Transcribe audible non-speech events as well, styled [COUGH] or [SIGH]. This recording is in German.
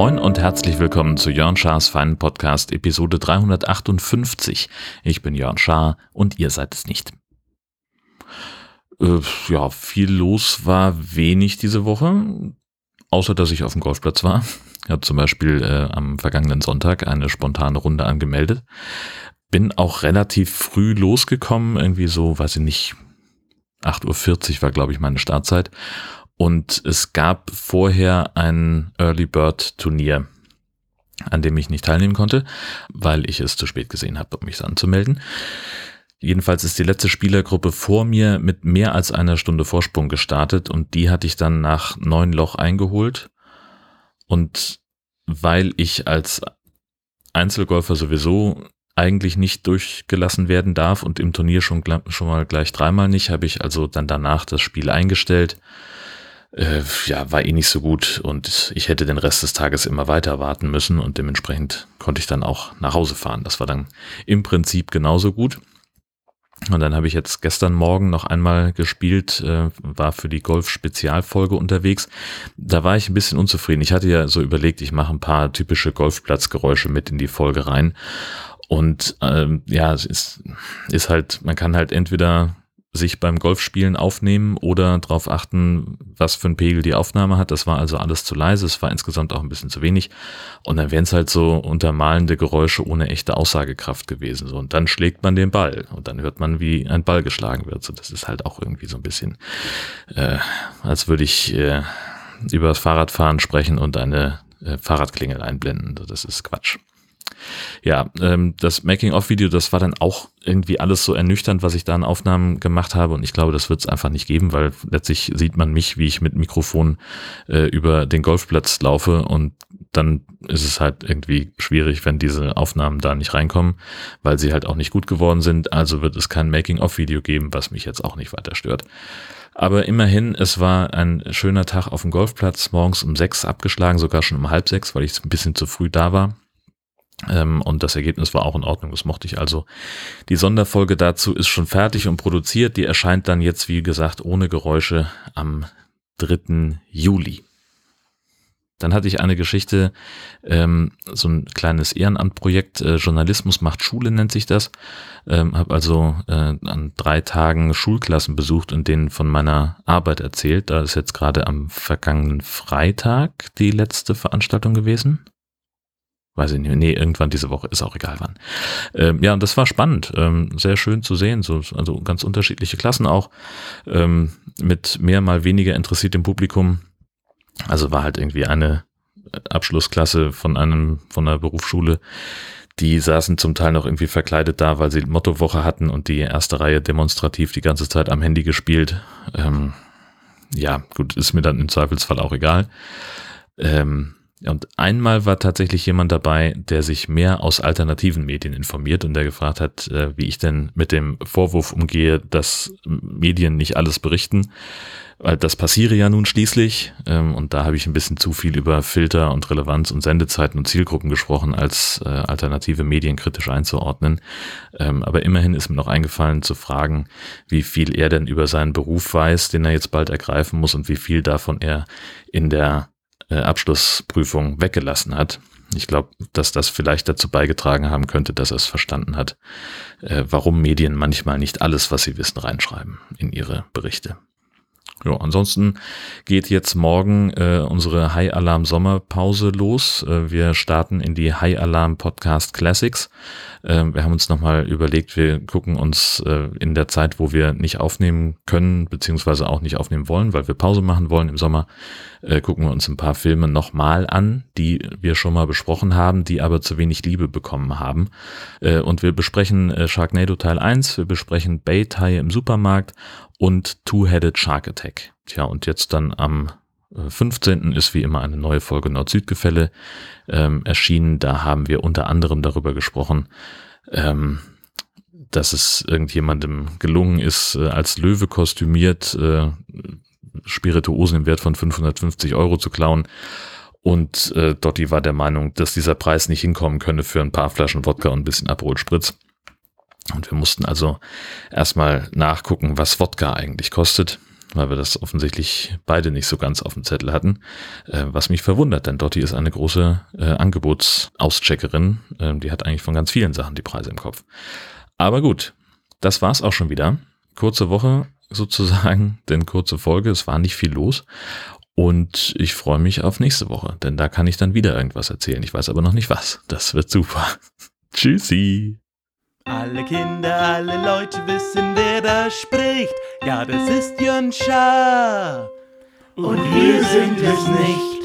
Moin und herzlich willkommen zu Jörn Schars Feinen Podcast Episode 358. Ich bin Jörn Schaar und ihr seid es nicht. Äh, ja, viel los war wenig diese Woche, außer dass ich auf dem Golfplatz war. Ich habe zum Beispiel äh, am vergangenen Sonntag eine spontane Runde angemeldet. Bin auch relativ früh losgekommen, irgendwie so, weiß ich nicht, 8.40 Uhr war, glaube ich, meine Startzeit. Und es gab vorher ein Early Bird Turnier, an dem ich nicht teilnehmen konnte, weil ich es zu spät gesehen habe, um mich anzumelden. Jedenfalls ist die letzte Spielergruppe vor mir mit mehr als einer Stunde Vorsprung gestartet und die hatte ich dann nach neun Loch eingeholt. Und weil ich als Einzelgolfer sowieso eigentlich nicht durchgelassen werden darf und im Turnier schon, schon mal gleich dreimal nicht, habe ich also dann danach das Spiel eingestellt. Äh, ja, war eh nicht so gut und ich hätte den Rest des Tages immer weiter warten müssen und dementsprechend konnte ich dann auch nach Hause fahren. Das war dann im Prinzip genauso gut. Und dann habe ich jetzt gestern Morgen noch einmal gespielt, äh, war für die Golf-Spezialfolge unterwegs. Da war ich ein bisschen unzufrieden. Ich hatte ja so überlegt, ich mache ein paar typische Golfplatzgeräusche mit in die Folge rein. Und ähm, ja, es ist, ist halt, man kann halt entweder sich beim Golfspielen aufnehmen oder darauf achten, was für ein Pegel die Aufnahme hat. Das war also alles zu leise, es war insgesamt auch ein bisschen zu wenig. Und dann wären es halt so untermalende Geräusche ohne echte Aussagekraft gewesen. So, und dann schlägt man den Ball und dann hört man, wie ein Ball geschlagen wird. So, das ist halt auch irgendwie so ein bisschen, äh, als würde ich äh, über das Fahrradfahren sprechen und eine äh, Fahrradklingel einblenden. Das ist Quatsch. Ja, ähm, das Making-of-Video, das war dann auch irgendwie alles so ernüchternd, was ich da an Aufnahmen gemacht habe. Und ich glaube, das wird es einfach nicht geben, weil letztlich sieht man mich, wie ich mit Mikrofon äh, über den Golfplatz laufe und dann ist es halt irgendwie schwierig, wenn diese Aufnahmen da nicht reinkommen, weil sie halt auch nicht gut geworden sind. Also wird es kein Making-of-Video geben, was mich jetzt auch nicht weiter stört. Aber immerhin, es war ein schöner Tag auf dem Golfplatz, morgens um sechs abgeschlagen, sogar schon um halb sechs, weil ich ein bisschen zu früh da war. Ähm, und das Ergebnis war auch in Ordnung, das mochte ich also. Die Sonderfolge dazu ist schon fertig und produziert. Die erscheint dann jetzt, wie gesagt, ohne Geräusche am 3. Juli. Dann hatte ich eine Geschichte, ähm, so ein kleines Ehrenamtprojekt, äh, Journalismus macht Schule nennt sich das. Ähm, habe also äh, an drei Tagen Schulklassen besucht und denen von meiner Arbeit erzählt. Da ist jetzt gerade am vergangenen Freitag die letzte Veranstaltung gewesen weiß ich nicht, nee, irgendwann diese Woche, ist auch egal wann. Ähm, ja, und das war spannend, ähm, sehr schön zu sehen, so, also ganz unterschiedliche Klassen auch, ähm, mit mehr mal weniger interessiertem Publikum. Also war halt irgendwie eine Abschlussklasse von einem, von einer Berufsschule, die saßen zum Teil noch irgendwie verkleidet da, weil sie Mottowoche hatten und die erste Reihe demonstrativ die ganze Zeit am Handy gespielt. Ähm, ja, gut, ist mir dann im Zweifelsfall auch egal. Ähm, und einmal war tatsächlich jemand dabei, der sich mehr aus alternativen Medien informiert und der gefragt hat, äh, wie ich denn mit dem Vorwurf umgehe, dass Medien nicht alles berichten. Weil das passiere ja nun schließlich. Ähm, und da habe ich ein bisschen zu viel über Filter und Relevanz und Sendezeiten und Zielgruppen gesprochen, als äh, alternative Medien kritisch einzuordnen. Ähm, aber immerhin ist mir noch eingefallen zu fragen, wie viel er denn über seinen Beruf weiß, den er jetzt bald ergreifen muss und wie viel davon er in der äh, Abschlussprüfung weggelassen hat. Ich glaube, dass das vielleicht dazu beigetragen haben könnte, dass er es verstanden hat, äh, warum Medien manchmal nicht alles, was sie wissen, reinschreiben in ihre Berichte. Ja, ansonsten geht jetzt morgen äh, unsere High Alarm Sommerpause los. Äh, wir starten in die High Alarm Podcast Classics. Äh, wir haben uns nochmal überlegt, wir gucken uns äh, in der Zeit, wo wir nicht aufnehmen können, beziehungsweise auch nicht aufnehmen wollen, weil wir Pause machen wollen im Sommer, äh, gucken wir uns ein paar Filme nochmal an, die wir schon mal besprochen haben, die aber zu wenig Liebe bekommen haben. Äh, und wir besprechen äh, Sharknado Teil 1, wir besprechen Baytai im Supermarkt und Two-Headed Shark Attack. Tja, und jetzt dann am 15. Äh, ist wie immer eine neue Folge Nord-Süd-Gefälle ähm, erschienen. Da haben wir unter anderem darüber gesprochen, ähm, dass es irgendjemandem gelungen ist, äh, als Löwe kostümiert äh, Spirituosen im Wert von 550 Euro zu klauen. Und äh, Dotti war der Meinung, dass dieser Preis nicht hinkommen könne für ein paar Flaschen Wodka und ein bisschen Aperol Spritz. Und wir mussten also erstmal nachgucken, was Wodka eigentlich kostet, weil wir das offensichtlich beide nicht so ganz auf dem Zettel hatten. Äh, was mich verwundert, denn Dotti ist eine große äh, Angebotsaus-Checkerin. Äh, die hat eigentlich von ganz vielen Sachen die Preise im Kopf. Aber gut, das war's auch schon wieder. Kurze Woche sozusagen, [LAUGHS] denn kurze Folge. Es war nicht viel los. Und ich freue mich auf nächste Woche, denn da kann ich dann wieder irgendwas erzählen. Ich weiß aber noch nicht was. Das wird super. [LAUGHS] Tschüssi. Alle Kinder, alle Leute wissen, wer da spricht. Ja, das ist Jön Schaar. Und wir sind es nicht.